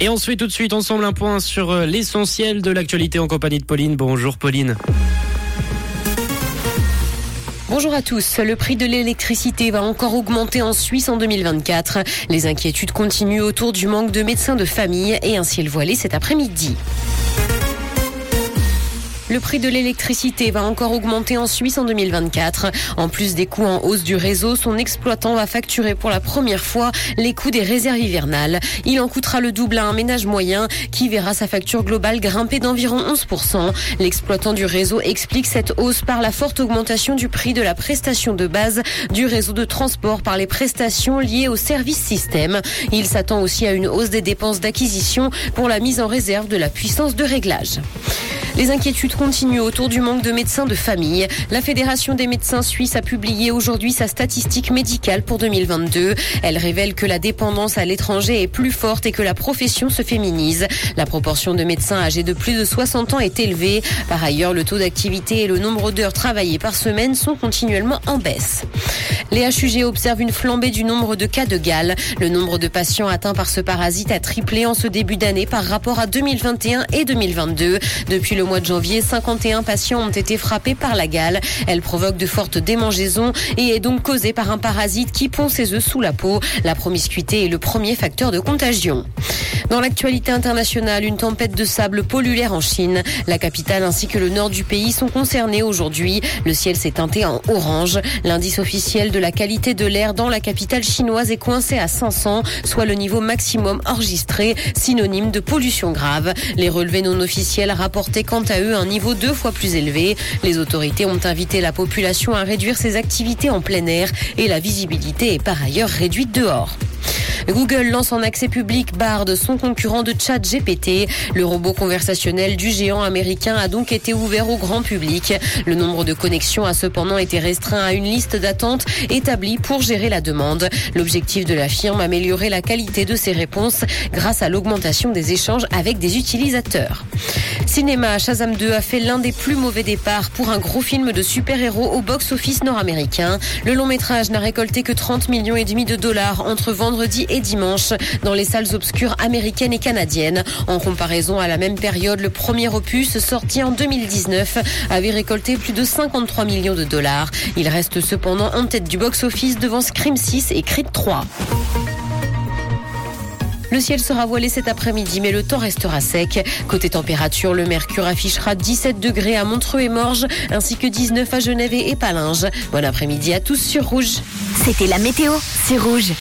Et on se fait tout de suite ensemble un point sur euh, l'essentiel de l'actualité en compagnie de Pauline. Bonjour Pauline. Bonjour à tous. Le prix de l'électricité va encore augmenter en Suisse en 2024. Les inquiétudes continuent autour du manque de médecins de famille et un ciel voilé cet après-midi. Le prix de l'électricité va encore augmenter en Suisse en 2024. En plus des coûts en hausse du réseau, son exploitant va facturer pour la première fois les coûts des réserves hivernales. Il en coûtera le double à un ménage moyen qui verra sa facture globale grimper d'environ 11%. L'exploitant du réseau explique cette hausse par la forte augmentation du prix de la prestation de base du réseau de transport par les prestations liées au service système. Il s'attend aussi à une hausse des dépenses d'acquisition pour la mise en réserve de la puissance de réglage. Les inquiétudes continuent autour du manque de médecins de famille. La Fédération des médecins suisses a publié aujourd'hui sa statistique médicale pour 2022. Elle révèle que la dépendance à l'étranger est plus forte et que la profession se féminise. La proportion de médecins âgés de plus de 60 ans est élevée. Par ailleurs, le taux d'activité et le nombre d'heures travaillées par semaine sont continuellement en baisse. Les HUG observent une flambée du nombre de cas de gale. Le nombre de patients atteints par ce parasite a triplé en ce début d'année par rapport à 2021 et 2022. Depuis le mois de janvier, 51 patients ont été frappés par la gale. Elle provoque de fortes démangeaisons et est donc causée par un parasite qui pond ses œufs sous la peau. La promiscuité est le premier facteur de contagion. Dans l'actualité internationale, une tempête de sable polluaire en Chine. La capitale ainsi que le nord du pays sont concernés aujourd'hui. Le ciel s'est teinté en orange. L'indice officiel de la qualité de l'air dans la capitale chinoise est coincé à 500, soit le niveau maximum enregistré, synonyme de pollution grave. Les relevés non officiels rapportaient quant à eux un niveau deux fois plus élevé. Les autorités ont invité la population à réduire ses activités en plein air et la visibilité est par ailleurs réduite dehors. Google lance en accès public Bard, son concurrent de chat GPT. Le robot conversationnel du géant américain a donc été ouvert au grand public. Le nombre de connexions a cependant été restreint à une liste d'attente établie pour gérer la demande. L'objectif de la firme, améliorer la qualité de ses réponses grâce à l'augmentation des échanges avec des utilisateurs. Cinéma, Shazam 2 a fait l'un des plus mauvais départs pour un gros film de super-héros au box-office nord-américain. Le long métrage n'a récolté que 30 millions et demi de dollars entre vendredi dimanche dans les salles obscures américaines et canadiennes. En comparaison à la même période, le premier opus sorti en 2019 avait récolté plus de 53 millions de dollars. Il reste cependant en tête du box-office devant Scream 6 et Creed 3. Le ciel sera voilé cet après-midi, mais le temps restera sec. Côté température, le mercure affichera 17 degrés à Montreux et Morges, ainsi que 19 à Genève et Palinges. Bon après-midi à tous sur Rouge. C'était la météo, c'est Rouge.